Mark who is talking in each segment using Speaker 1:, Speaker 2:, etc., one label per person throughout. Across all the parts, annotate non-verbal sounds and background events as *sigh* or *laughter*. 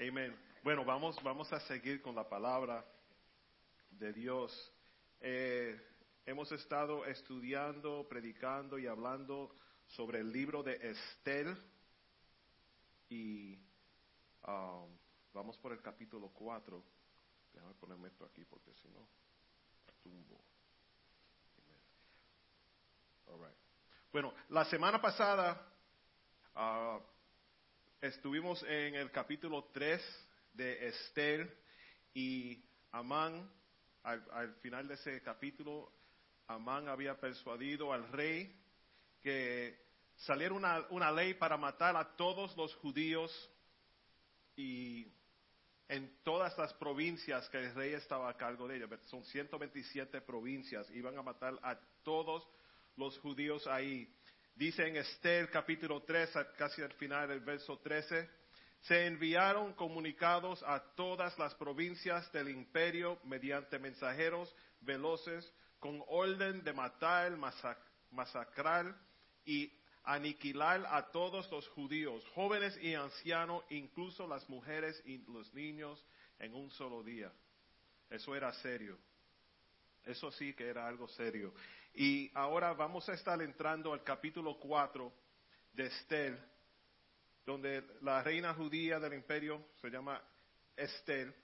Speaker 1: Amén. Bueno, vamos, vamos a seguir con la palabra de Dios. Eh, hemos estado estudiando, predicando y hablando sobre el libro de Estel y um, vamos por el capítulo 4. Déjame ponerme esto aquí porque si no, tumbo. Bueno, la semana pasada uh, estuvimos en el capítulo 3 de Esther y Amán, al, al, final de ese capítulo, Amán había persuadido al rey que saliera una, una ley para matar a todos los judíos y en todas las provincias que el rey estaba a cargo de ellas, son 127 provincias, iban a matar a todos los judíos ahí. Dice en Esther capítulo 3, casi al final del verso 13, se enviaron comunicados a todas las provincias del imperio mediante mensajeros veloces con orden de matar, masacrar y aniquilar a todos los judíos, jóvenes y ancianos, incluso las mujeres y los niños, en un solo día. Eso era serio. Eso sí que era algo serio. Y ahora vamos a estar entrando al capítulo 4 de Estel, donde la reina judía del imperio se llama Estel,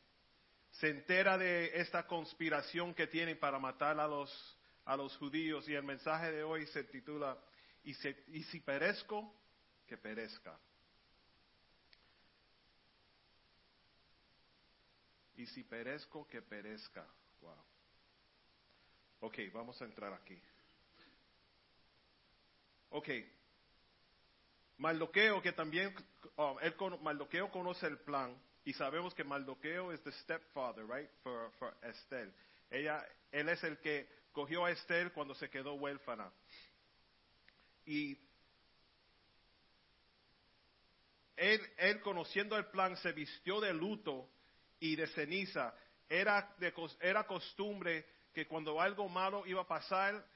Speaker 1: se entera de esta conspiración que tienen para matar a los, a los judíos y el mensaje de hoy se titula y, y si perezco, que perezca. Y si perezco, que perezca. Wow. Ok, vamos a entrar aquí. Ok. Maldoqueo, que también, um, él, Maldoqueo conoce el plan y sabemos que Maldoqueo es the stepfather, right, for, for Esther. Ella, él es el que cogió a Esther cuando se quedó huérfana. Y él, él, conociendo el plan, se vistió de luto y de ceniza. Era, de, era costumbre que cuando algo malo iba a pasar,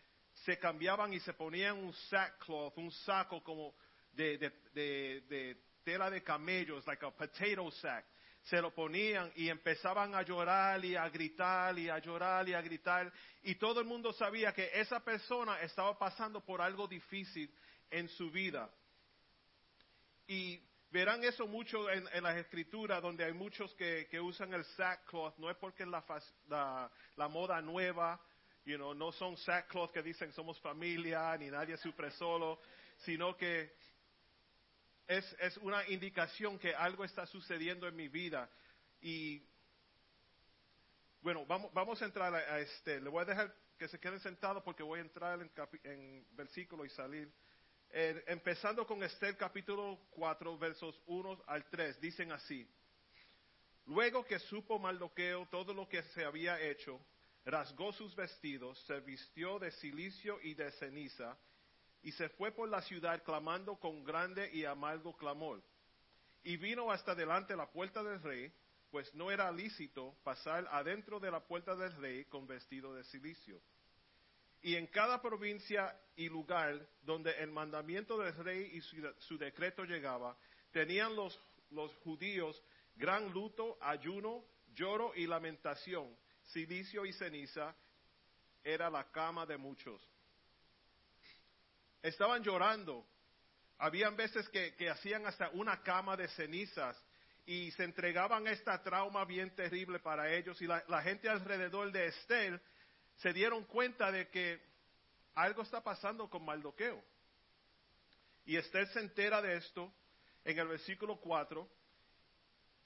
Speaker 1: se cambiaban y se ponían un sackcloth, un saco como de, tela de camellos, like a potato sack. Se lo ponían y empezaban a llorar y a gritar y a llorar y a gritar. Y todo el mundo sabía que esa persona estaba pasando por algo difícil en su vida. Y verán eso mucho en, en las escrituras, donde hay muchos que, que, usan el sackcloth, no es porque es la, la, moda nueva, you know, no son sackcloth que dicen somos familia, ni nadie sufre solo, sino que es, es una indicación que algo está sucediendo en mi vida. Y bueno, vamos, vamos a entrar a, a este, le voy a dejar que se queden sentados porque voy a entrar en, en versículo y salir. Eh, empezando con Esther capítulo 4 versos 1 al 3, dicen así. Luego que supo Maldoqueo todo lo que se había hecho, rasgó sus vestidos, se vistió de silicio y de ceniza, y se fue por la ciudad clamando con grande y amargo clamor. Y vino hasta delante la puerta del rey, pues no era lícito pasar adentro de la puerta del rey con vestido de silicio. Y en cada provincia y lugar donde el mandamiento del rey y su, decreto llegaba, tenían los, judíos gran luto, ayuno, lloro y lamentación, silicio y ceniza, era la cama de muchos. Estaban llorando. Habían veces que, hacían hasta una cama de cenizas y se entregaban esta trauma bien terrible para ellos. Y la, la gente alrededor de Estel se dieron cuenta de que algo está pasando con Maldoqueo. Y Esther se entera de esto en el versículo 4.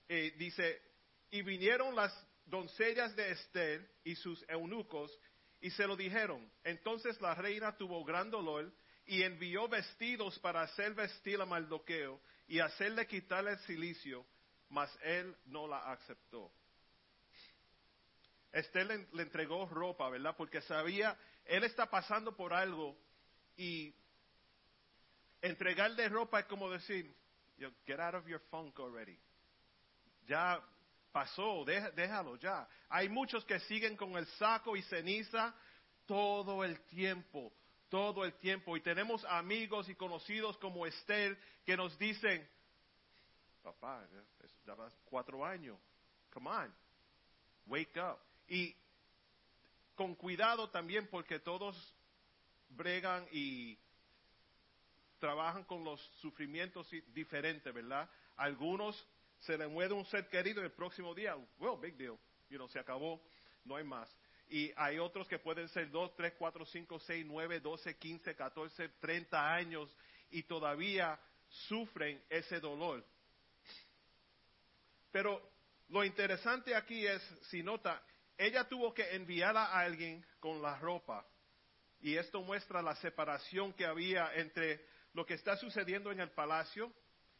Speaker 1: Eh, dice, y vinieron las doncellas de Esther y sus eunucos y se lo dijeron. Entonces la reina tuvo gran dolor y envió vestidos para hacer vestir a Maldoqueo y hacerle quitar el silicio, mas él no la aceptó. Esther le, entregó ropa, ¿verdad? Porque sabía, él está pasando por algo y entregarle ropa es como decir, get out of your funk already. Ya pasó, déjalo ya. Hay muchos que siguen con el saco y ceniza todo el tiempo, todo el tiempo. Y tenemos amigos y conocidos como Esther que nos dicen, papá, ya vas cuatro años. Come on, wake up. Y con cuidado también porque todos bregan y trabajan con los sufrimientos diferentes, ¿verdad? Algunos se le muere un ser querido el próximo día, well, big deal, you know, se acabó, no hay más. Y hay otros que pueden ser 2, 3, 4, 5, 6, 9, 12, 15, 14, 30 años y todavía sufren ese dolor. Pero lo interesante aquí es, si nota, ella tuvo que enviar a alguien con la ropa. Y esto muestra la separación que había entre lo que está sucediendo en el palacio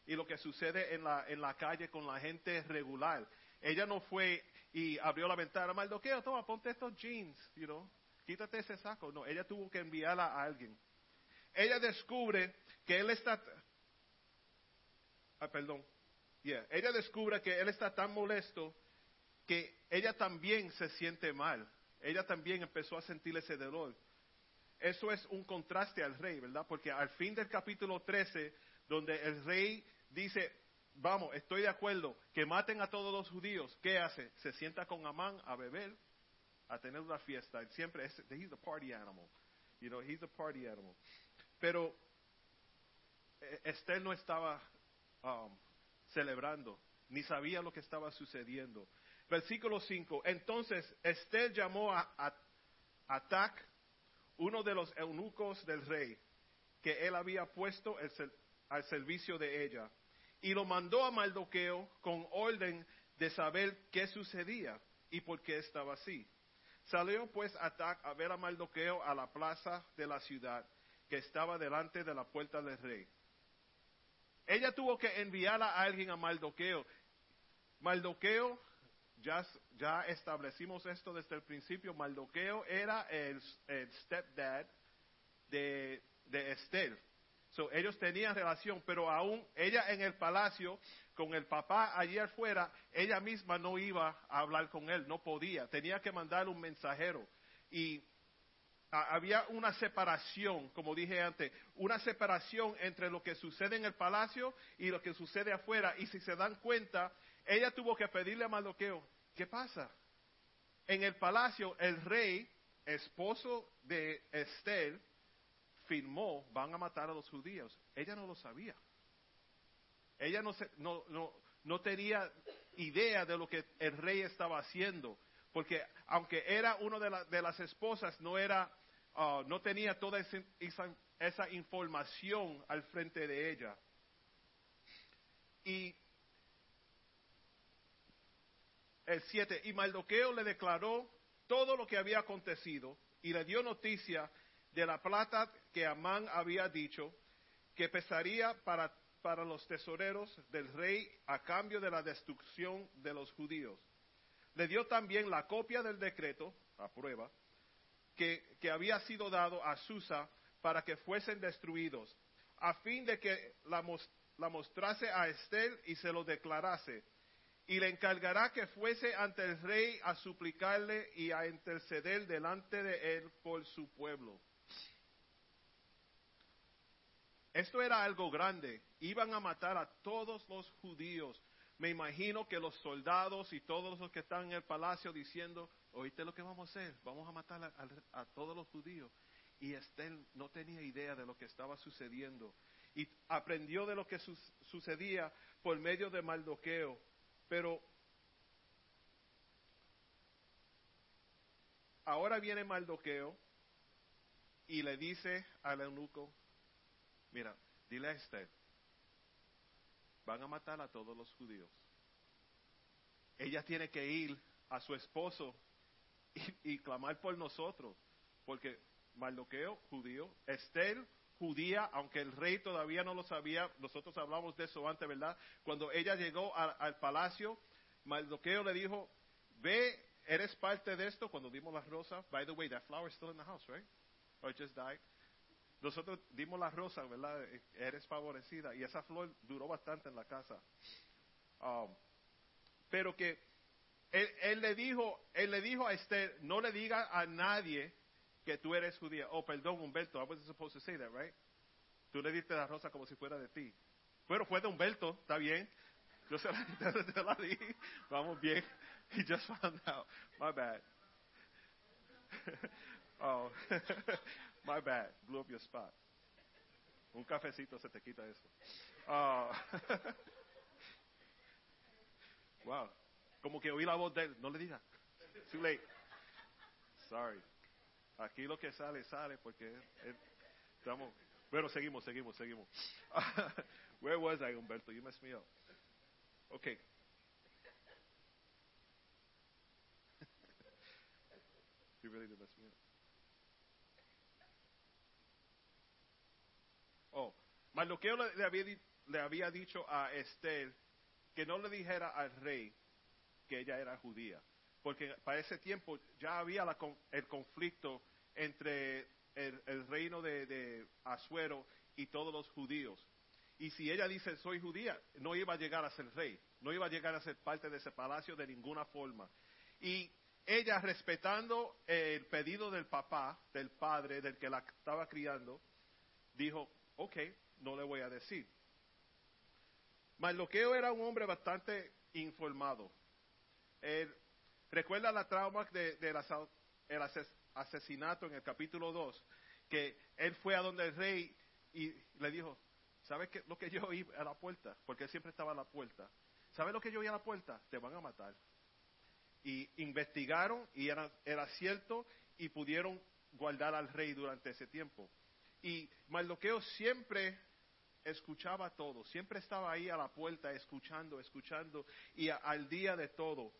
Speaker 1: y lo que sucede en la, en la calle con la gente regular. Ella no fue y abrió la ventana, maldoqueo, toma, ponte estos jeans, you know, quítate ese saco. No, ella tuvo que enviarla a alguien. Ella descubre que él está, ah, perdón, yeah, ella descubre que él está tan molesto que ella también se siente mal. Ella también empezó a sentir ese dolor. Eso es un contraste al rey, ¿verdad? Porque al fin del capítulo 13, donde el rey dice, vamos, estoy de acuerdo, que maten a todos los judíos, ¿qué hace? Se sienta con Amán a beber, a tener una fiesta. Él siempre es, he's a party animal. You know, he's a party animal. Pero eh, Esther no estaba um, celebrando, ni sabía lo que estaba sucediendo. Versículo 5. Entonces Esther llamó a, a, uno de los eunucos del rey, que él había puesto al servicio de ella, y lo mandó a Maldoqueo con orden de saber qué sucedía y por qué estaba así. Salió pues Atac a ver a Maldoqueo a la plaza de la ciudad, que estaba delante de la puerta del rey. Ella tuvo que enviar a alguien a Maldoqueo. Maldoqueo ya, establecimos esto desde el principio, Maldoqueo era el, stepdad de, de Esther. So, ellos tenían relación, pero aún ella en el palacio, con el papá allí afuera, ella misma no iba a hablar con él, no podía, tenía que mandar un mensajero. Y había una separación, como dije antes, una separación entre lo que sucede en el palacio y lo que sucede afuera. Y si se dan cuenta, ella tuvo que pedirle a Maldoqueo, ¿qué pasa? En el palacio, el rey, esposo de Esther, firmó, van a matar a los judíos. Ella no lo sabía. Ella no, no, no, tenía idea de lo que el rey estaba haciendo, porque aunque era una de, de las esposas, no era, uh, no tenía toda esa, esa información al frente de ella. Y el 7, y Maldoqueo le declaró todo lo que había acontecido y le dio noticia de la plata que Amán había dicho que pesaría para, para los tesoreros del rey a cambio de la destrucción de los judíos. Le dio también la copia del decreto, a prueba, que, que había sido dado a Susa para que fuesen destruidos, a fin de que la, la mostrase a Estel y se lo declarase y le encargará que fuese ante el rey a suplicarle y a interceder delante de él por su pueblo. Esto era algo grande. Iban a matar a todos los judíos. Me imagino que los soldados y todos los que están en el palacio diciendo, oíste lo que vamos a hacer, vamos a matar a, todos los judíos. Y Estel no tenía idea de lo que estaba sucediendo. Y aprendió de lo que sucedía por medio de Maldoqueo pero ahora viene Maldoqueo y le dice al eunuco, mira, dile a Esther, van a matar a todos los judíos. Ella tiene que ir a su esposo y, clamar por nosotros, porque Maldoqueo, judío, Esther, judía, aunque el rey todavía no lo sabía, nosotros hablamos de eso antes, ¿verdad? Cuando ella llegó al, palacio, Maldoqueo le dijo, ve, eres parte de esto, cuando dimos la rosa, by the way, that flower is still in the house, right? Or it just died. Nosotros dimos la rosa, ¿verdad? Eres favorecida. Y esa flor duró bastante en la casa. Um, pero que él, él, le dijo, él le dijo a Esther, no le diga a nadie que tú eres judía. Oh, perdón, Humberto, I wasn't supposed to say that, right? Tú le diste la rosa como si fuera de ti. Bueno, fue de Humberto, está bien. Yo se la, *laughs* te la di. Vamos bien. *laughs* He just found out. My bad. *laughs* oh, my bad. Blew up your spot. Un cafecito se te quita eso. Oh. wow. Como que oí la voz de él. No le diga. Too late. Sorry. Aquí lo que sale, sale porque estamos. Bueno, seguimos, seguimos, seguimos. *laughs* Where was I, Humberto? You messed me up. Okay. *laughs* you really did me up. Oh, Mardoqueo le había, le había dicho a Esther que no le dijera al rey que ella era judía, porque para ese tiempo ya había el conflicto entre el, reino de, de Asuero y todos los judíos. Y si ella dice soy judía, no iba a llegar a ser rey, no iba a llegar a ser parte de ese palacio de ninguna forma. Y ella, respetando el pedido del papá, del padre, del que la estaba criando, dijo, ok, no le voy a decir. Marloqueo era un hombre bastante informado. Recuerda la trauma del de, asesinato en el capítulo 2, que él fue a donde el rey y le dijo, ¿sabes qué, lo que yo oí a la puerta? Porque él siempre estaba a la puerta. ¿Sabes lo que yo oí a la puerta? Te van a matar. Y investigaron y era, era cierto y pudieron guardar al rey durante ese tiempo. Y Mardoqueo siempre escuchaba todo, siempre estaba ahí a la puerta escuchando, escuchando y al día de todo.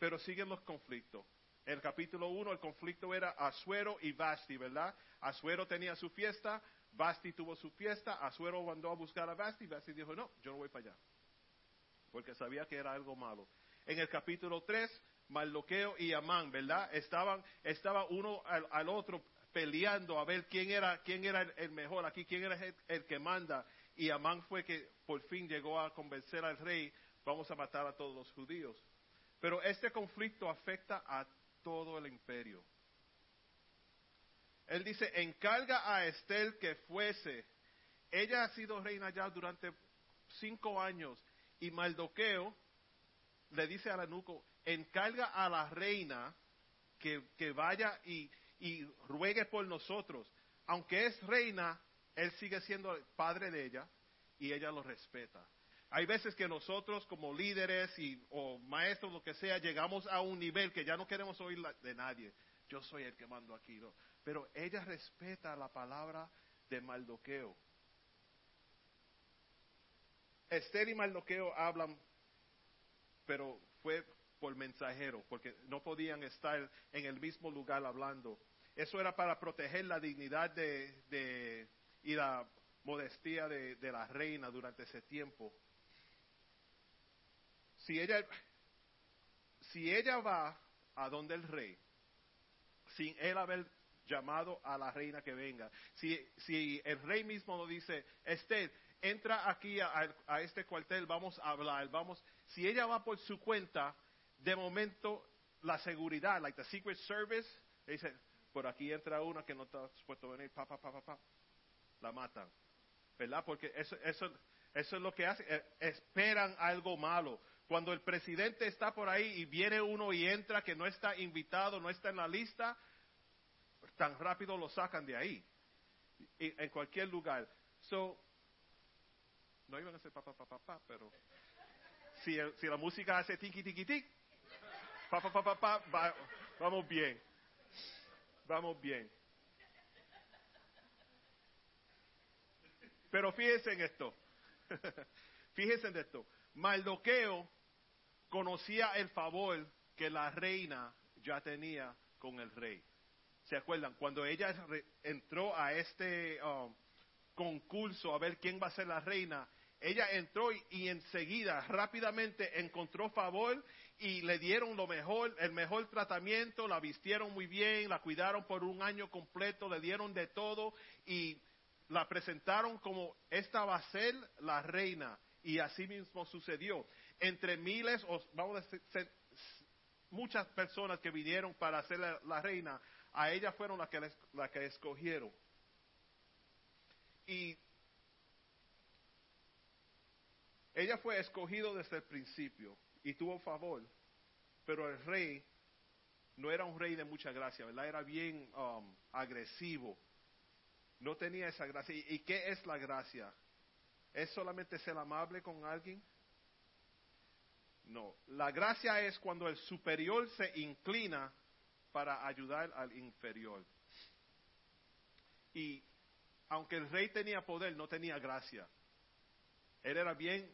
Speaker 1: Pero siguen los conflictos. El capítulo 1 el conflicto era Asuero y Basti, ¿verdad? Asuero tenía su fiesta, Basti tuvo su fiesta, Asuero mandó a buscar a Basti, Basti dijo, no, yo no voy para allá, porque sabía que era algo malo. En el capítulo 3, Mardoqueo y Amán, ¿verdad? Estaban, estaba uno al, otro peleando a ver quién era, quién era el, mejor aquí, quién era el, que manda. Y Amán fue que por fin llegó a convencer al rey, vamos a matar a todos los judíos. Pero este conflicto afecta a todo el imperio. Él dice, encarga a Estel que fuese. Ella ha sido reina ya durante cinco años y Maldoqueo le dice a Lanuco, encarga a la reina que, vaya y, y ruegue por nosotros. Aunque es reina, él sigue siendo el padre de ella y ella lo respeta. Hay veces que nosotros como líderes y, o maestros, lo que sea, llegamos a un nivel que ya no queremos oír de nadie. Yo soy el que mando aquí. Pero ella respeta la palabra de Maldoqueo. Esther y Maldoqueo hablan, pero fue por mensajero, porque no podían estar en el mismo lugar hablando. Eso era para proteger la dignidad de, y la modestia de, de la reina durante ese tiempo. Si ella, si ella va a donde el rey, sin él haber llamado a la reina que venga. Si, si el rey mismo lo dice, Esther, entra aquí a, este cuartel, vamos a hablar, vamos. Si ella va por su cuenta, de momento la seguridad, like the Secret Service, dice, por aquí entra una que no está supuesto a venir, pa, pa, pa, pa, la matan. ¿Verdad? Porque eso, eso, eso es lo que hace, eh, esperan algo malo. Cuando el presidente está por ahí y viene uno y entra que no está invitado, no está en la lista, tan rápido lo sacan de ahí. en cualquier lugar. So, no iban a hacer papá, papá, papá, pero si, si la música hace tiki, tiki, tiki, papá, papá, papá, vamos bien. Vamos bien. Pero fíjense en esto. *laughs* fíjense en esto. Maldoqueo conocía el favor que la reina ya tenía con el rey. ¿Se acuerdan? Cuando ella entró a este um, concurso a ver quién va a ser la reina, ella entró y, enseguida, rápidamente, encontró favor y le dieron lo mejor, el mejor tratamiento, la vistieron muy bien, la cuidaron por un año completo, le dieron de todo y la presentaron como esta va a ser la reina. Y así mismo sucedió. Entre miles, o vamos a decir, muchas personas que vinieron para ser la reina, a ella fueron las que, la que escogieron. Y ella fue escogido desde el principio y tuvo favor, pero el rey no era un rey de mucha gracia, ¿verdad? Era bien um, agresivo. No tenía esa gracia. ¿Y qué es la gracia? ¿Es solamente ser amable con alguien? No, la gracia es cuando el superior se inclina para ayudar al inferior. Y aunque el rey tenía poder, no tenía gracia. Él era bien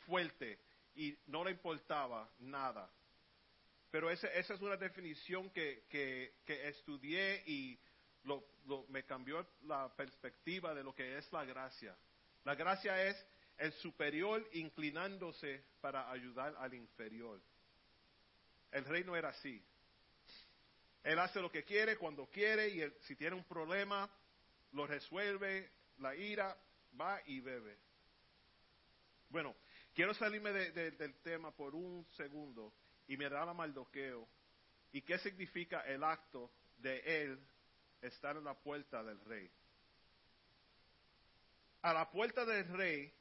Speaker 1: fuerte y no le importaba nada. Pero esa es una definición que, que, estudié y me cambió la perspectiva de lo que es la gracia. La gracia es el superior inclinándose para ayudar al inferior. El rey no era así. Él hace lo que quiere cuando quiere y si tiene un problema lo resuelve, la ira va y bebe. Bueno, quiero salirme del tema por un segundo y me da la maldoqueo. ¿Y qué significa el acto de él estar en la puerta del rey? A la puerta del rey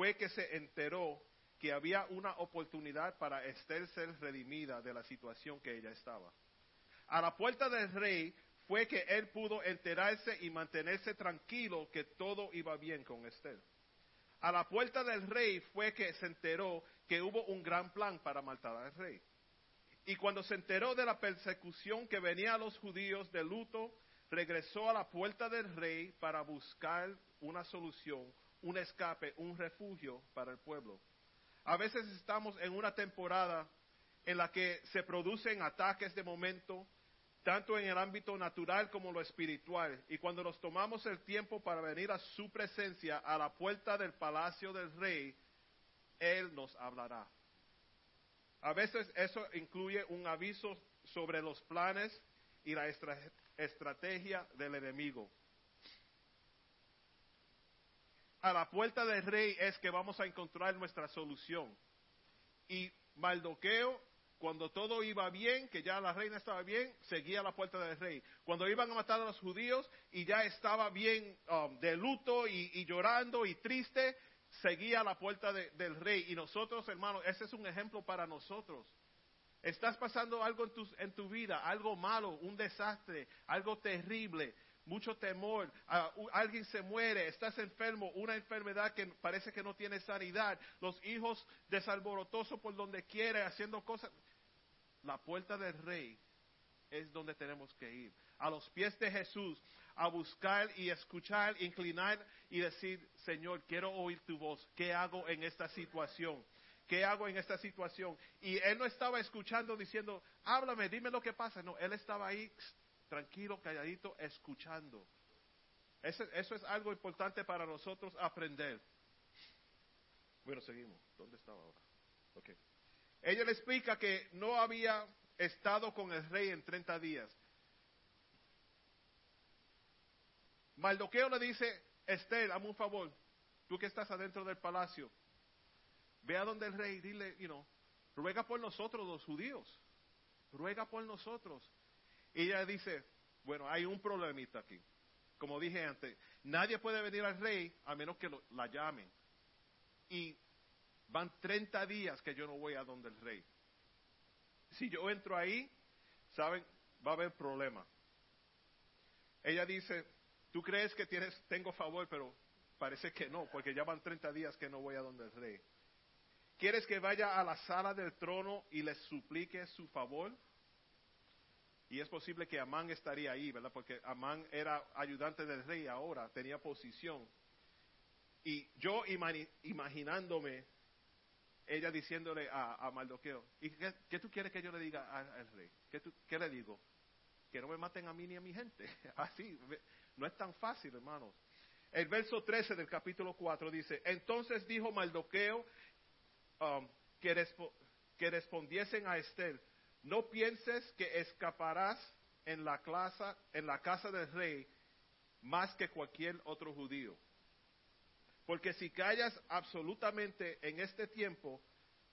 Speaker 1: fue que se enteró que había una oportunidad para Esther ser redimida de la situación que ella estaba. A la puerta del rey fue que él pudo enterarse y mantenerse tranquilo que todo iba bien con Esther. A la puerta del rey fue que se enteró que hubo un gran plan para matar al rey. Y cuando se enteró de la persecución que venía a los judíos de luto, regresó a la puerta del rey para buscar una solución, un escape, un refugio para el pueblo. A veces estamos en una temporada en la que se producen ataques de momento, tanto en el ámbito natural como lo espiritual. Y cuando nos tomamos el tiempo para venir a su presencia, a la puerta del palacio del rey, Él nos hablará. A veces eso incluye un aviso sobre los planes y la estrategia del enemigo. A la puerta del rey es que vamos a encontrar nuestra solución. Y Maldoqueo cuando todo iba bien, que ya la reina estaba bien, seguía la puerta del rey. Cuando iban a matar a los judíos y ya estaba bien um, de luto y, llorando y triste, seguía la puerta del rey. Y nosotros, hermanos, ese es un ejemplo para nosotros. Estás pasando algo en tu, en tu vida, algo malo, un desastre, algo terrible, mucho temor, alguien se muere, estás enfermo, una enfermedad que parece que no tiene sanidad, los hijos desalborotosos por donde quiere, haciendo cosas la puerta del rey es donde tenemos que ir. A los pies de Jesús, a buscar y escuchar, inclinar y decir, Señor, quiero oír tu voz. ¿Qué hago en esta situación? ¿Qué hago en esta situación? Y él no estaba escuchando diciendo, háblame, dime lo que pasa. No, él estaba ahí tranquilo, calladito, escuchando. Eso, eso es algo importante para nosotros aprender. Bueno, seguimos. ¿Dónde estaba ahora? Okay. Ella le explica que no había estado con el rey en 30 días. Maldoqueo le dice, Esther, hazme un favor, tú que estás adentro del palacio, ve a donde el rey, dile, you know, ruega por nosotros los judíos, ruega por nosotros. Ella dice, bueno, hay un problemita aquí. Como dije antes, nadie puede venir al rey a menos que la llamen. Y Van 30 días que yo no voy a donde el rey. Si yo entro ahí, saben, va a haber problema. Ella dice, tú crees que tienes, tengo favor, pero parece que no, porque ya van 30 días que no voy a donde el rey. ¿Quieres que vaya a la sala del trono y le suplique su favor? Y es posible que Amán estaría ahí, ¿verdad? Porque Amán era ayudante del rey ahora, tenía posición. Y yo imaginándome ella diciéndole a, a Maldoqueo, ¿y qué, tú quieres que yo le diga al rey? ¿Qué, ¿Qué le digo? Que no me maten a mí ni a mi gente. *laughs* Así, no es tan fácil, hermanos. El verso 13 del capítulo 4 dice, entonces dijo Maldoqueo um, que, que respondiesen a Esther, no pienses que escaparás en la, clase, en la casa del rey más que cualquier otro judío porque si callas absolutamente en este tiempo,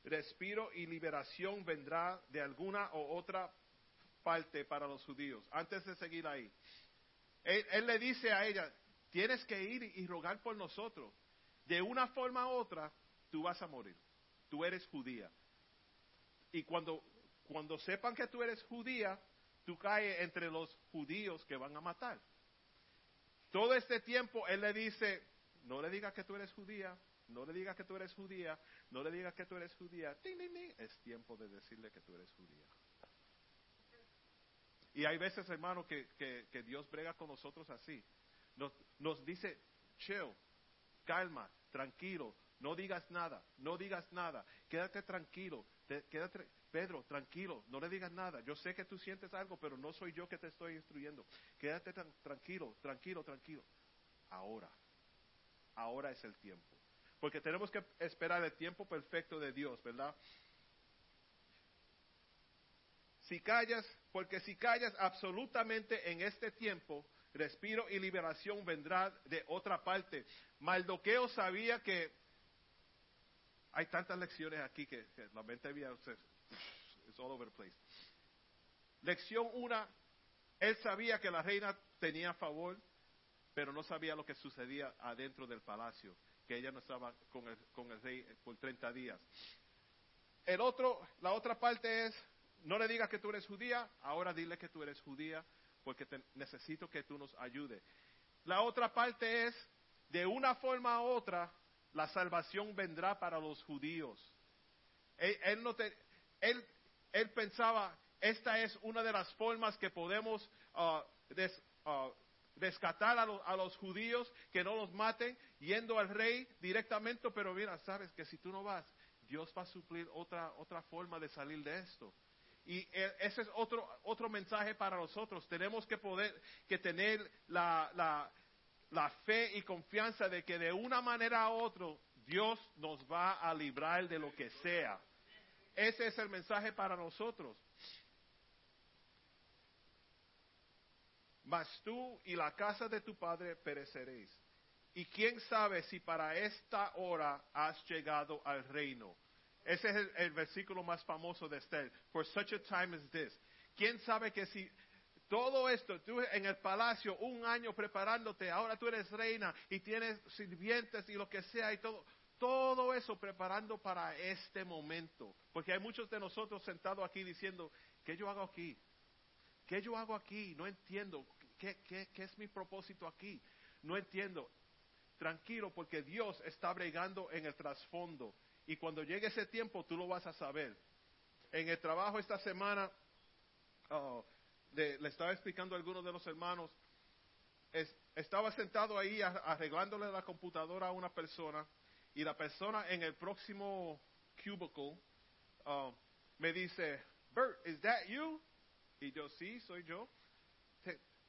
Speaker 1: respiro y liberación vendrá de alguna u otra parte para los judíos. Antes de seguir ahí, él, le dice a ella, tienes que ir y rogar por nosotros. De una forma u otra, tú vas a morir. Tú eres judía. Y cuando, cuando sepan que tú eres judía, tú caes entre los judíos que van a matar. Todo este tiempo él le dice, no le digas que tú eres judía, no le digas que tú eres judía, no le digas que tú eres judía. Es tiempo de decirle que tú eres judía. Y hay veces, hermano, que, Dios brega con nosotros así. Nos, dice, chill, calma, tranquilo, no digas nada, no digas nada, quédate tranquilo, quédate, Pedro, tranquilo, no le digas nada. Yo sé que tú sientes algo, pero no soy yo que te estoy instruyendo. Quédate tranquilo, tranquilo, tranquilo. Ahora, ahora es el tiempo. Porque tenemos que esperar el tiempo perfecto de Dios, ¿verdad? Si callas, porque si callas absolutamente en este tiempo, respiro y liberación vendrá de otra parte. Maldoqueo sabía que hay tantas lecciones aquí que, la mente había, all over the place. Lección una, él sabía que la reina tenía favor, pero no sabía lo que sucedía adentro del palacio, que ella no estaba con el, con el rey por 30 días. El otro, la otra parte es, no le digas que tú eres judía, ahora dile que tú eres judía, porque necesito que tú nos ayudes. La otra parte es, de una forma u otra, la salvación vendrá para los judíos. Él, no él, él, pensaba, esta es una de las formas que podemos uh, rescatar a, a, los judíos, que no los maten, yendo al rey directamente, pero mira, sabes que si tú no vas, Dios va a suplir otra, otra forma de salir de esto. Y e, ese es otro, otro mensaje para nosotros. Tenemos que poder, que tener la, la, la fe y confianza de que de una manera u otra Dios nos va a librar de lo que sea. Ese es el mensaje para nosotros. Mas tú y la casa de tu padre pereceréis. Y quién sabe si para esta hora has llegado al reino. Ese es el, el versículo más famoso de Esther. For such a time as this. ¿Quién sabe que si todo esto, tú en el palacio un año preparándote, ahora tú eres reina y tienes sirvientes y lo que sea y todo, todo eso preparando para este momento. Porque hay muchos de nosotros sentados aquí diciendo, ¿qué yo hago aquí? ¿Qué yo hago aquí? No entiendo. ¿Qué, qué, qué es mi propósito aquí? No entiendo. Tranquilo, porque Dios está bregando en el trasfondo. Y cuando llegue ese tiempo, tú lo vas a saber. En el trabajo esta semana, oh, le estaba explicando a algunos de los hermanos, estaba sentado ahí arreglándole la computadora a una persona y la persona en el próximo cubicle uh, me dice, Bert, ¿is that you? Y yo, sí, soy yo.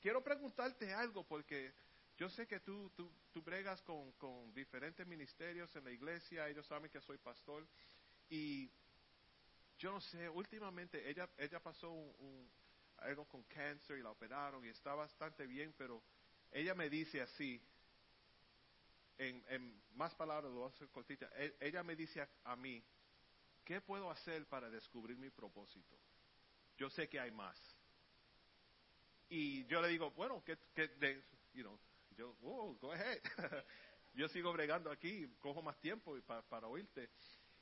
Speaker 1: quiero preguntarte algo porque yo sé que tú, tú, tú bregas con, con, diferentes ministerios en la iglesia, ellos saben que soy pastor y yo no sé, últimamente ella, ella pasó un algo con cáncer y la operaron y está bastante bien, pero ella me dice así, en, en más palabras, lo voy cortita, e, ella me dice a, mí, ¿qué puedo hacer para descubrir mi propósito? Yo sé que hay más. Y yo le digo, bueno, que, que you know, yo, oh, *laughs* yo sigo bregando aquí, cojo más tiempo para, para oírte.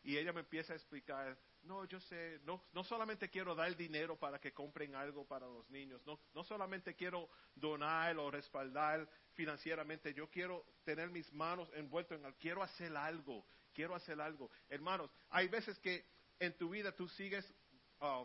Speaker 1: Y ella me empieza a explicar no, yo sé, no, no solamente quiero dar dinero para que compren algo para los niños, no, no solamente quiero donar o respaldar financieramente, yo quiero tener mis manos envueltas en algo, quiero hacer algo, quiero hacer algo. Hermanos, hay veces que en tu vida tú sigues uh,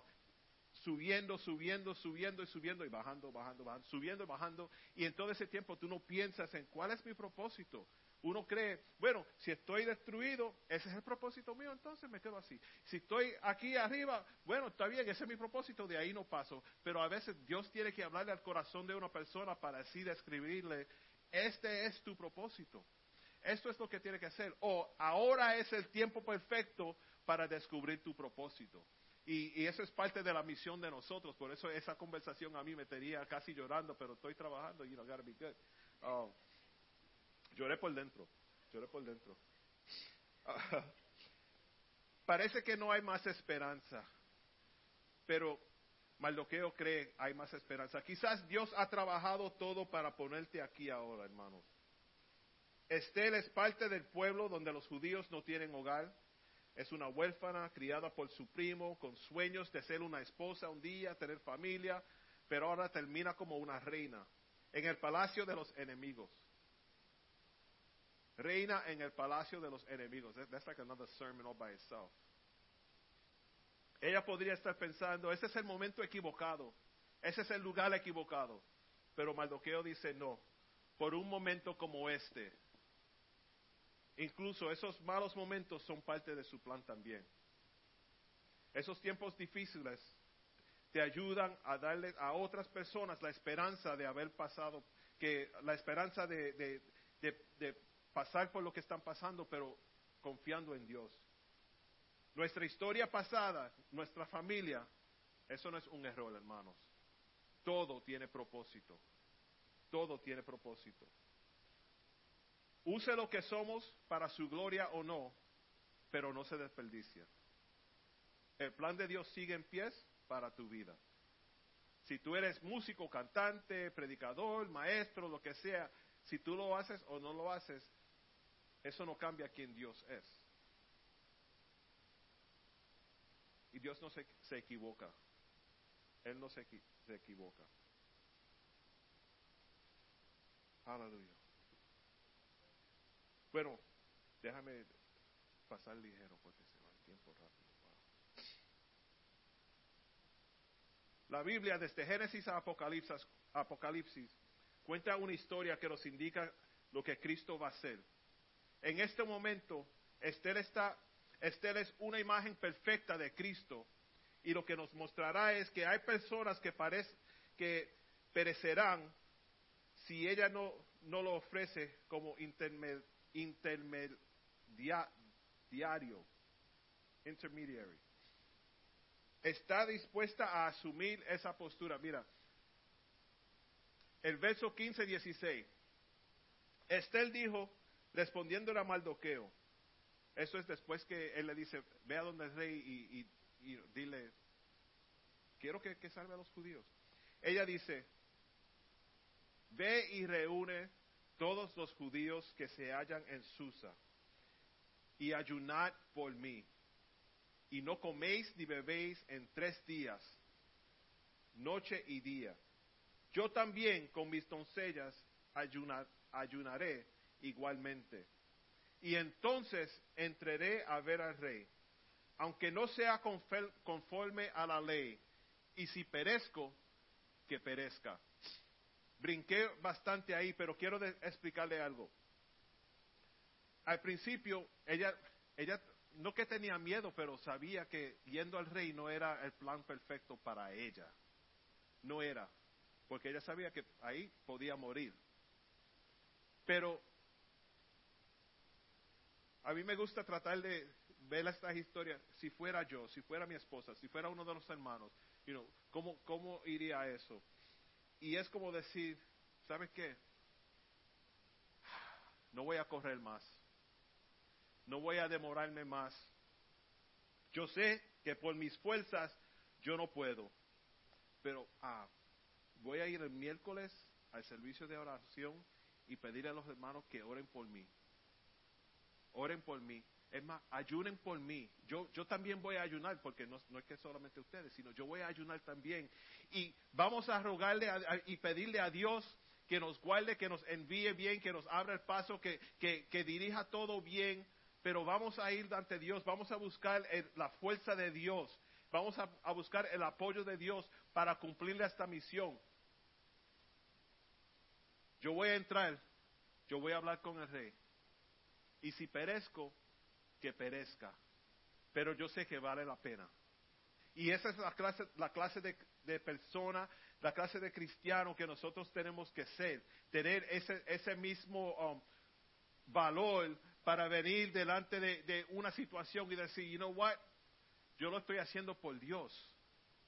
Speaker 1: subiendo, subiendo, subiendo y subiendo y bajando, bajando, bajando, subiendo y bajando, y en todo ese tiempo tú no piensas en cuál es mi propósito, uno cree, bueno, si estoy destruido, ese es el propósito mío, entonces me quedo así. Si estoy aquí arriba, bueno, está bien, ese es mi propósito, de ahí no paso. Pero a veces Dios tiene que hablarle al corazón de una persona para así describirle, este es tu propósito. Esto es lo que tiene que hacer. O ahora es el tiempo perfecto para descubrir tu propósito. Y, eso es parte de la misión de nosotros. Por eso esa conversación a mí me tenía casi llorando, pero estoy trabajando, you know, gotta be good. Oh. Lloré por dentro, lloré por dentro. *laughs* Parece que no hay más esperanza, pero Maldoqueo cree hay más esperanza. Quizás Dios ha trabajado todo para ponerte aquí ahora, hermanos. Estel es parte del pueblo donde los judíos no tienen hogar. Es una huérfana criada por su primo con sueños de ser una esposa un día, tener familia, pero ahora termina como una reina en el palacio de los enemigos. Reina en el palacio de los enemigos. That's like another sermon all by itself. Ella podría estar pensando, ese es el momento equivocado, ese es el lugar equivocado. Pero Mardoqueo dice, no, por un momento como este, incluso esos malos momentos son parte de su plan también. Esos tiempos difíciles te ayudan a darle a otras personas la esperanza de haber pasado, que la esperanza de, de pasar por lo que están pasando, pero confiando en Dios. Nuestra historia pasada, nuestra familia, eso no es un error, hermanos. Todo tiene propósito. Todo tiene propósito. Use lo que somos para su gloria o no, pero no se desperdicia. El plan de Dios sigue en pies para tu vida. Si tú eres músico, cantante, predicador, maestro, lo que sea, si tú lo haces o no lo haces, eso no cambia quién Dios es. Y Dios no se, se equivoca. Él no se, equivoca. Aleluya. Bueno, déjame pasar ligero porque se va el tiempo rápido. La Biblia, desde Génesis a Apocalipsis, Apocalipsis, cuenta una historia que nos indica lo que Cristo va a hacer. En este momento, Esther, está, Esther es una imagen perfecta de Cristo y lo que nos mostrará es que hay personas que, parece, que perecerán si ella no, no lo ofrece como intermediario, intermediary. Está dispuesta a asumir esa postura. Mira, el verso 15, 16. Estel dijo, respondiéndole a Maldoqueo, eso es después que él le dice, ve a donde el rey y, dile, quiero que, que salve a los judíos. Ella dice, ve y reúne todos los judíos que se hallan en Susa y ayunad por mí. Y no coméis ni bebéis en tres días, noche y día. Yo también con mis doncellas ayunaré igualmente. Y entonces entraré a ver al rey, aunque no sea conforme a la ley, y si perezco, que perezca. Brinqué bastante ahí, pero quiero explicarle algo. Al principio, ella, ella no que tenía miedo, pero sabía que yendo al rey no era el plan perfecto para ella. No era, porque ella sabía que ahí podía morir. Pero a mí me gusta tratar de ver esta historia, si fuera yo, si fuera mi esposa, si fuera uno de los hermanos, you know, ¿cómo, ¿cómo iría eso? Y es como decir, ¿sabes qué? No voy a correr más. No voy a demorarme más. Yo sé que por mis fuerzas yo no puedo. Pero ah, voy a ir el miércoles al servicio de oración y pedirle a los hermanos que oren por mí oren por mí. Es más, ayunen por mí. Yo, yo también voy a ayunar, porque no, es que solamente ustedes, sino yo voy a ayunar también. Y vamos a rogarle y pedirle a Dios que nos guarde, que nos envíe bien, que nos abra el paso, que, que, dirija todo bien. Pero vamos a ir ante Dios, vamos a buscar la fuerza de Dios, vamos a, a buscar el apoyo de Dios para cumplirle esta misión. Yo voy a entrar, yo voy a hablar con el rey y si perezco, que perezca. Pero yo sé que vale la pena. Y esa es la clase, la clase de, persona, la clase de cristiano que nosotros tenemos que ser. Tener ese, ese mismo um, valor para venir delante de, una situación y decir, you know what, yo lo estoy haciendo por Dios.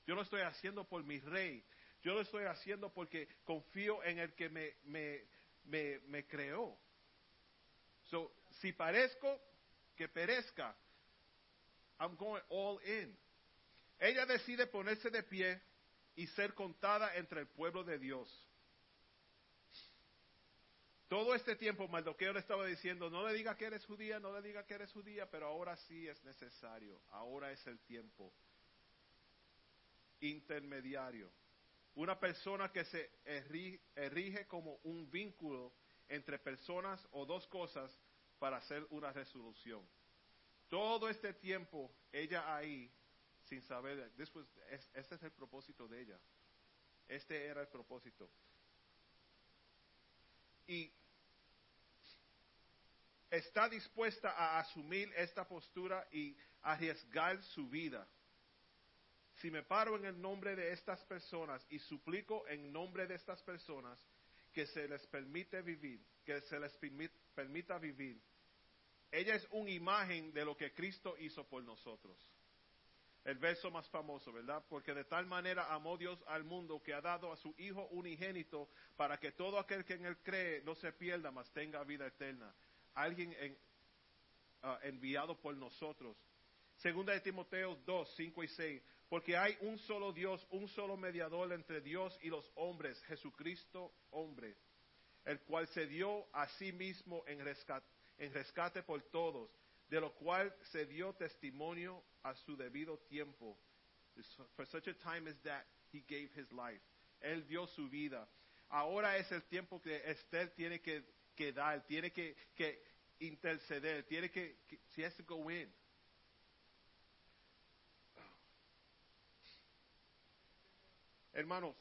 Speaker 1: Yo lo estoy haciendo por mi rey. Yo lo estoy haciendo porque confío en el que me, me, me, me creó. So, si parezco, que perezca. I'm going all in. Ella decide ponerse de pie y ser contada entre el pueblo de Dios. todo este tiempo Mardoqueo le estaba diciendo, no le diga que eres judía, no le diga que eres judía, pero ahora sí es necesario, ahora es el tiempo intermediario. Una persona que se erige como un vínculo entre personas o dos cosas para hacer una resolución. Todo este tiempo ella ahí, sin saber, después, este es el propósito de ella. Este era el propósito. Y está dispuesta a asumir esta postura y arriesgar su vida. Si me paro en el nombre de estas personas y suplico en nombre de estas personas que se les permite vivir, que se les permita vivir, ella es una imagen de lo que Cristo hizo por nosotros. El verso más famoso, ¿verdad? Porque de tal manera amó Dios al mundo que ha dado a su Hijo unigénito para que todo aquel que en él cree no se pierda, mas tenga vida eterna alguien ah, enviado por nosotros. Segunda de Timoteo 2, 5 y 6. Porque hay un solo Dios, un solo mediador entre Dios y los hombres, Jesucristo hombre, el cual se dio a sí mismo en rescate, rescate por todos, de lo cual se dio testimonio a su debido tiempo. For such a time as that, he gave his life. Él dio su vida. Ahora es el tiempo que Esther tiene que que dar, tiene que, que interceder, tiene que, que she has to go in. Hermanos,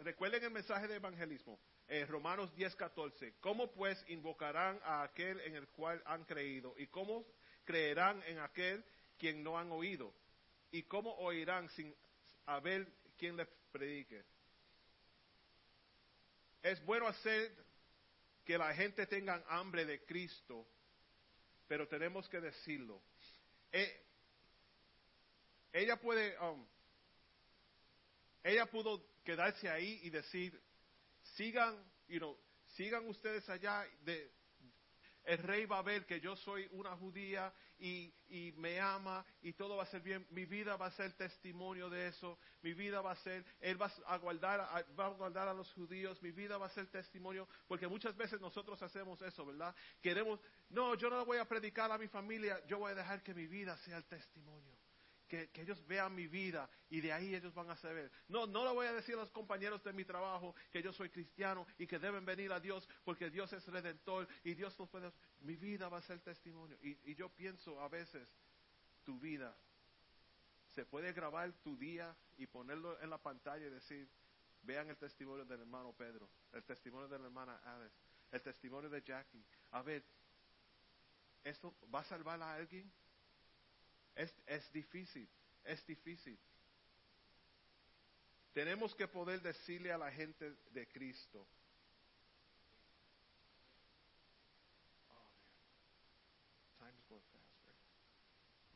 Speaker 1: recuerden el mensaje de evangelismo, eh, Romanos 10:14. ¿Cómo pues invocarán a aquel en el cual han creído? ¿Y cómo creerán en aquel quien no han oído? ¿Y cómo oirán sin haber quien les predique? Es bueno hacer que la gente tenga hambre de Cristo, pero tenemos que decirlo. Eh, ella puede, um, ella pudo quedarse ahí y decir, sigan, you know, sigan ustedes allá de, el rey va a ver que yo soy una judía y, y, me ama y todo va a ser bien. Mi vida va a ser testimonio de eso. Mi vida va a ser, Él va a guardar, va a guardar a los judíos. Mi vida va a ser testimonio. Porque muchas veces nosotros hacemos eso, ¿verdad? Queremos, no, yo no voy a predicar a mi familia. Yo voy a dejar que mi vida sea el testimonio que, ellos vean mi vida y de ahí ellos van a saber. No, no le voy a decir a los compañeros de mi trabajo que yo soy cristiano y que deben venir a Dios porque Dios es redentor y Dios nos puede... Mi vida va a ser testimonio. Y, yo pienso a veces, tu vida, se puede grabar tu día y ponerlo en la pantalla y decir, vean el testimonio del hermano Pedro, el testimonio de la hermana Alice, el testimonio de Jackie. A ver, ¿esto va a salvar a alguien? Es, es difícil, es difícil. Tenemos que poder decirle a la gente de Cristo.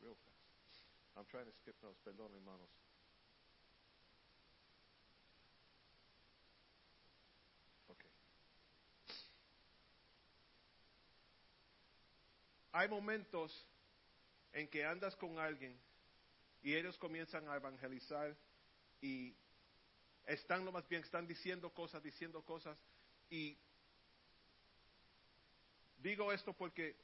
Speaker 1: Oh. I'm trying to skip those. Perdón, hermanos. Okay. Hay momentos en que andas con alguien y ellos comienzan a evangelizar y están lo más bien, están diciendo cosas, diciendo cosas y digo esto porque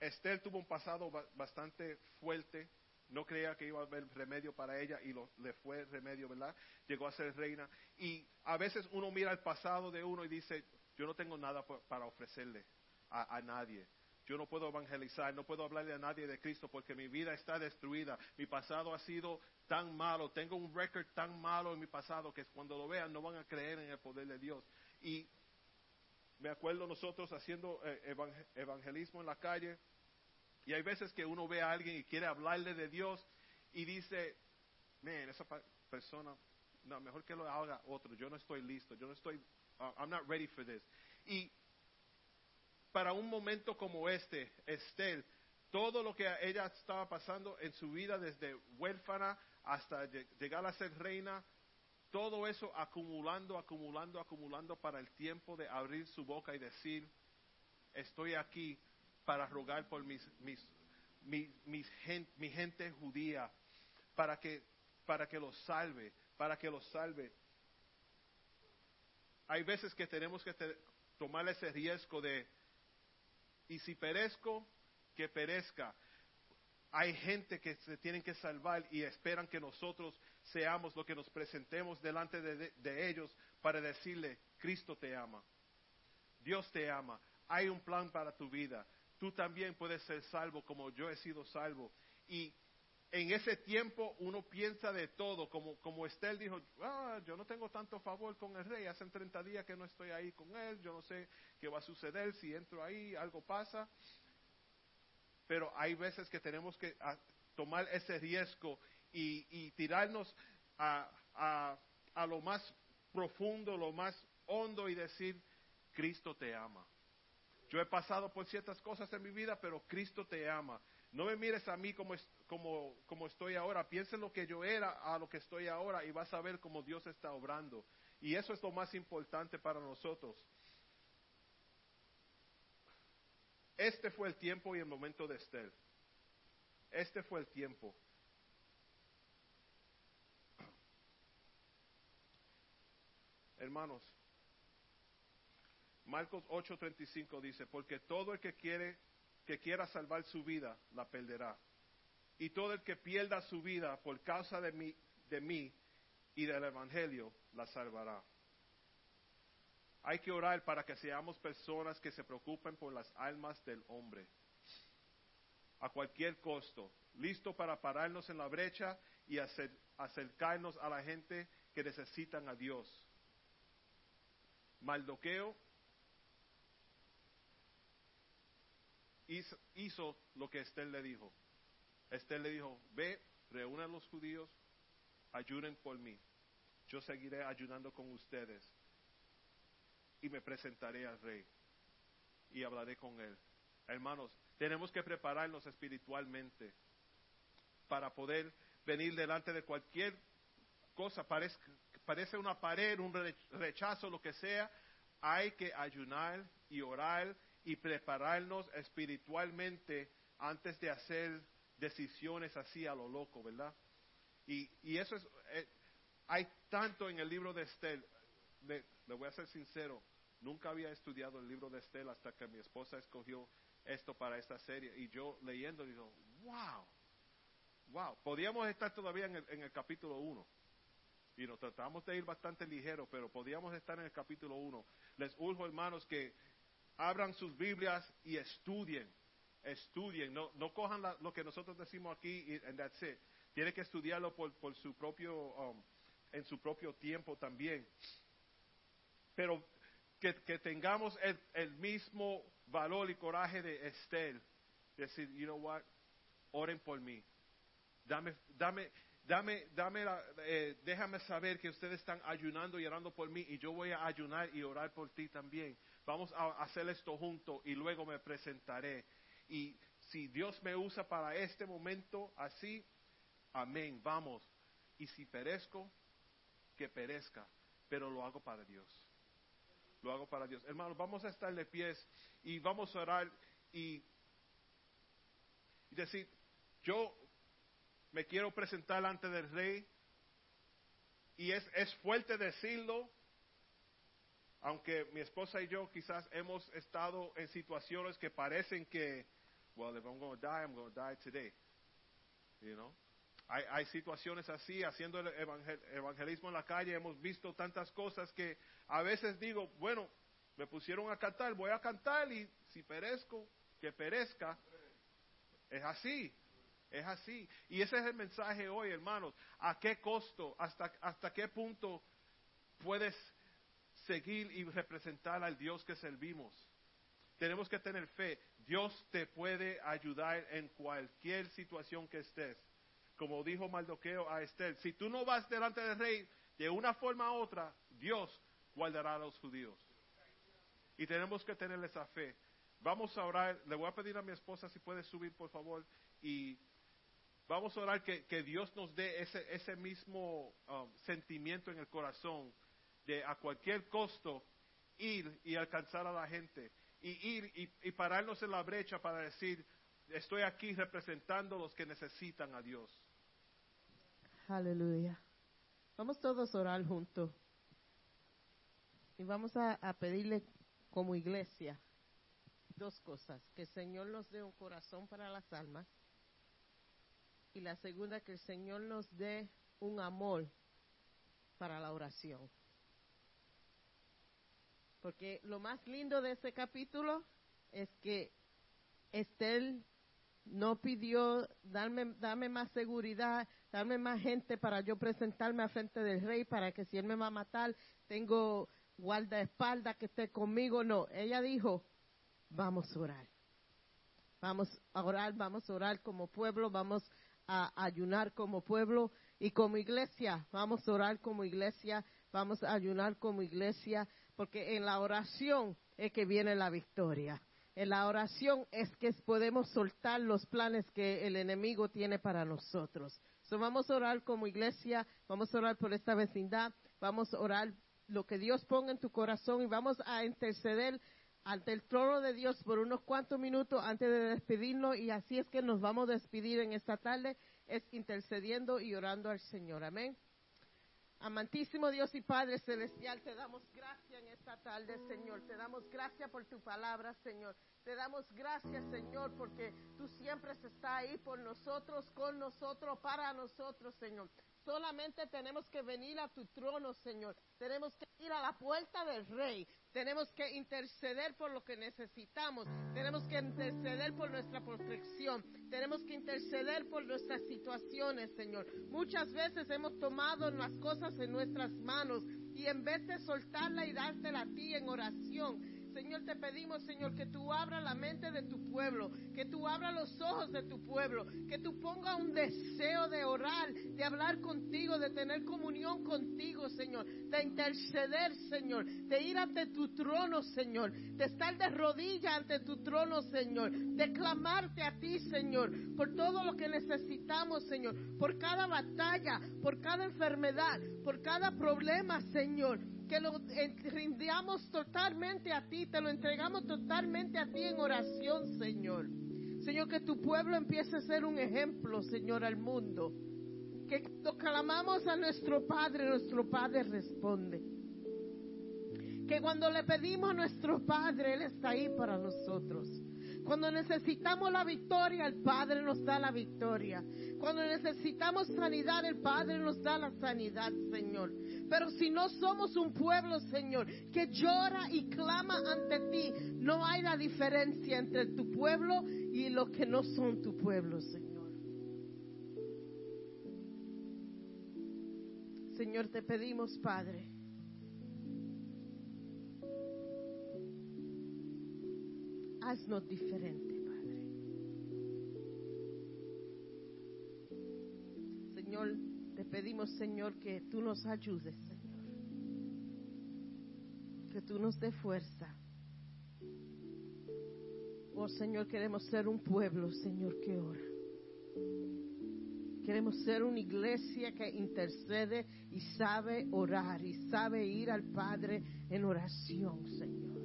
Speaker 1: Esther tuvo un pasado bastante fuerte, no creía que iba a haber remedio para ella y lo, le fue remedio, ¿verdad? Llegó a ser reina y a veces uno mira el pasado de uno y dice, yo no tengo nada para ofrecerle a nadie. Yo no puedo evangelizar, no puedo hablarle a nadie de Cristo porque mi vida está destruida. Mi pasado ha sido tan malo, tengo un récord tan malo en mi pasado que cuando lo vean no van a creer en el poder de Dios. Y me acuerdo nosotros haciendo eh, evangelismo en la calle y hay veces que uno ve a alguien y quiere hablarle de Dios y dice, man, esa persona, no, mejor que lo haga otro, yo no estoy listo, yo no estoy, uh, I'm not ready for this. Y para un momento como este, Estel, todo lo que ella estaba pasando en su vida, desde huérfana hasta llegar a ser reina, todo eso acumulando, acumulando, acumulando para el tiempo de abrir su boca y decir, estoy aquí para rogar por mis, mis, mis, gente, mi gente judía, para que, para que los salve, para que los salve. hay veces que tenemos que te- tomar ese riesgo de, y si perezco, que perezca. Hay gente que se tienen que salvar y esperan que nosotros seamos lo que nos presentemos delante de, ellos para decirle, Cristo te ama, Dios te ama, hay un plan para tu vida, tú también puedes ser salvo como yo he sido salvo. Y en ese tiempo uno piensa de todo, como, como Estel dijo, "Ah, yo no tengo tanto favor con el rey, hacen 30 días que no estoy ahí con él, yo no sé qué va a suceder, si entro ahí, algo pasa. Pero hay veces que tenemos que ah, tomar ese riesgo y, tirarnos a, a, a lo más profundo, lo más hondo y decir, Cristo te ama. Yo he pasado por ciertas cosas en mi vida, pero Cristo te ama. No me mires a mí como, como, como estoy ahora. Piensa en lo que yo era a lo que estoy ahora y vas a ver cómo Dios está obrando. Y eso es lo más importante para nosotros. Este fue el tiempo y el momento de Estel. Este fue el tiempo. Hermanos, Marcos 8:35 dice, porque todo el que quiere que quiera salvar su vida la perderá. Y todo el que pierda su vida por causa de mí, y del evangelio la salvará. Hay que orar para que seamos personas que se preocupen por las almas del hombre. A cualquier costo, listo para pararnos en la brecha y acercarnos a la gente que necesitan a Dios. Maldoqueo hizo, lo que Estel le dijo. Estel le dijo, ve, reúna a los judíos, ayunen por mí. Yo seguiré ayunando con ustedes y me presentaré al rey y hablaré con él. Hermanos, tenemos que prepararnos espiritualmente para poder venir delante de cualquier cosa, parece, parece una pared, un re- rechazo, lo que sea, hay que ayunar y orar y prepararnos espiritualmente antes de hacer decisiones así a lo loco, ¿verdad? Y, y eso es, eh, hay tanto en el libro de Estel, le, voy a ser sincero, nunca había estudiado el libro de Estel hasta que mi esposa escogió esto para esta serie y yo leyendo digo, wow, wow, podíamos estar todavía en el, en el capítulo 1 y nos tratamos de ir bastante ligero, pero podíamos estar en el capítulo 1. Les urjo, hermanos, que abran sus Biblias y estudien, estudien, no, no cojan la- lo que nosotros decimos aquí y and that's it. Tiene que estudiarlo por, su propio, um, en su propio tiempo también. Pero que, que tengamos el, el mismo valor y coraje de Estel, decir, you know what, oren por mí, dame, dame, dame, dame la- eh, déjame saber que ustedes están ayunando y orando por mí y yo voy a ayunar y orar por ti también. Vamos a hacer esto juntos y luego me presentaré. Y si Dios me usa para este momento así, amén, vamos. Y si perezco, que perezca, pero lo hago para Dios. Lo hago para Dios. Hermanos, vamos a estar de pies y vamos a orar y, y decir, yo me quiero presentar ante del rey y es, es fuerte decirlo, aunque mi esposa y yo quizás hemos estado en situaciones que parecen que, well, if I'm going to die, I'm going to die today. You know? Hay, hay situaciones así, haciendo el evangel- evangelismo en la calle, hemos visto tantas cosas que a veces digo, bueno, me pusieron a cantar, voy a cantar y si perezco, que perezca. Es así, es así. Y ese es el mensaje hoy, hermanos. ¿A qué costo, hasta, hasta qué punto puedes seguir y representar al Dios que servimos? Tenemos que tener fe. Dios te puede ayudar en cualquier situación que estés. Como dijo Maldoqueo a Esther, si tú no vas delante del rey, de una forma u otra, Dios guardará a los judíos. Y tenemos que tener esa fe. Vamos a orar, le voy a pedir a mi esposa si puede subir, por favor, y vamos a orar que, Dios nos dé ese, ese mismo um, sentimiento en el corazón de a cualquier costo ir y alcanzar a la gente y ir y, pararnos en la brecha para decir, estoy aquí representando los que necesitan a Dios.
Speaker 2: Aleluya. Vamos todos a orar juntos. Y vamos a, a pedirle como iglesia dos cosas. Que el Señor nos dé un corazón para las almas. Y la segunda, que el Señor nos dé un amor para la oración. Porque lo más lindo de ese capítulo es que Estel no pidió darme, darme más seguridad, darme más gente para yo presentarme a frente del rey, para que si él me va a matar, tengo guardaespaldas que esté conmigo. No, ella dijo, vamos a orar. Vamos a orar, vamos a orar como pueblo, vamos a ayunar como pueblo y como iglesia. Vamos a orar como iglesia, vamos a ayunar como iglesia, porque en la oración es que viene la victoria. En la oración es que podemos soltar los planes que el enemigo tiene para nosotros. So, vamos a orar como iglesia, vamos a orar por esta vecindad, vamos a orar lo que Dios ponga en tu corazón y vamos a interceder ante el trono de Dios por unos cuantos minutos antes de despedirnos y así es que nos vamos a despedir en esta tarde, es intercediendo y orando al Señor. Amén. Amantísimo Dios y Padre Celestial, te damos gracias en esta tarde, Señor. Te damos gracias por tu palabra, Señor. Te damos gracias, Señor, porque tú siempre estás ahí por nosotros, con nosotros, para nosotros, Señor. Solamente tenemos que venir a tu trono, Señor. Tenemos que ir a la puerta del Rey. Tenemos que interceder por lo que necesitamos. Tenemos que interceder por nuestra protección. Tenemos que interceder por nuestras situaciones, Señor. Muchas veces hemos tomado las cosas en nuestras manos y en vez de soltarla y dártela a ti en oración, Señor, te pedimos, Señor, que tú abras la mente de tu pueblo, que tú abras los ojos de tu pueblo, que tú pongas un deseo de orar, de hablar contigo, de tener comunión contigo, Señor, de interceder, Señor, de ir ante tu trono, Señor, de estar de rodillas ante tu trono, Señor, de clamarte a ti, Señor, por todo lo que necesitamos, Señor, por cada batalla, por cada enfermedad, por cada problema, Señor que lo rindamos totalmente a ti, te lo entregamos totalmente a ti en oración, Señor. Señor, que tu pueblo empiece a ser un ejemplo, Señor, al mundo. Que cuando clamamos a nuestro Padre, nuestro Padre responde. Que cuando le pedimos a nuestro Padre, Él está ahí para nosotros. Cuando necesitamos la victoria, el Padre nos da la victoria. Cuando necesitamos sanidad, el Padre nos da la sanidad, Señor. Pero si no somos un pueblo, Señor, que llora y clama ante ti, no hay la diferencia entre tu pueblo y los que no son tu pueblo, Señor. Señor, te pedimos, Padre. Haznos diferente, Padre. Señor, te pedimos, Señor, que tú nos ayudes, Señor. Que tú nos dé fuerza. Oh, Señor, queremos ser un pueblo, Señor, que ora. Queremos ser una iglesia que intercede y sabe orar y sabe ir al Padre en oración, Señor.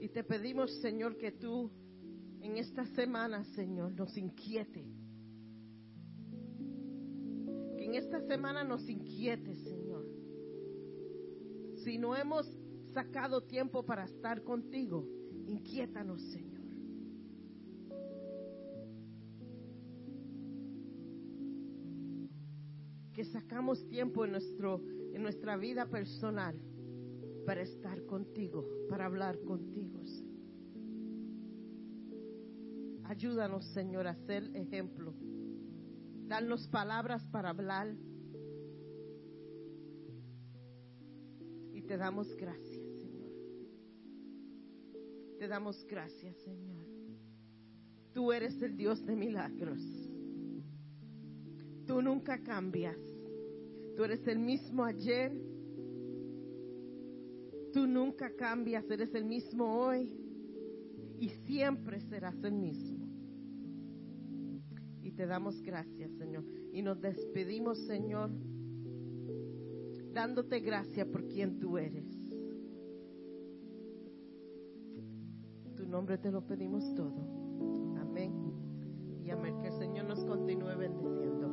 Speaker 2: Y te pedimos, Señor, que tú en esta semana, Señor, nos inquiete. Que en esta semana nos inquiete, Señor. Si no hemos sacado tiempo para estar contigo, inquiétanos, Señor. Que sacamos tiempo en, nuestro, en nuestra vida personal para estar contigo, para hablar contigo. Ayúdanos, Señor, a ser ejemplo. Danos palabras para hablar. Y te damos gracias, Señor. Te damos gracias, Señor. Tú eres el Dios de milagros. Tú nunca cambias. Tú eres el mismo ayer. Tú nunca cambias. Eres el mismo hoy. Y siempre serás el mismo te damos gracias, Señor. Y nos despedimos, Señor, dándote gracias por quien tú eres. Tu nombre te lo pedimos todo. Amén. Y amén. Que el Señor nos continúe bendiciendo.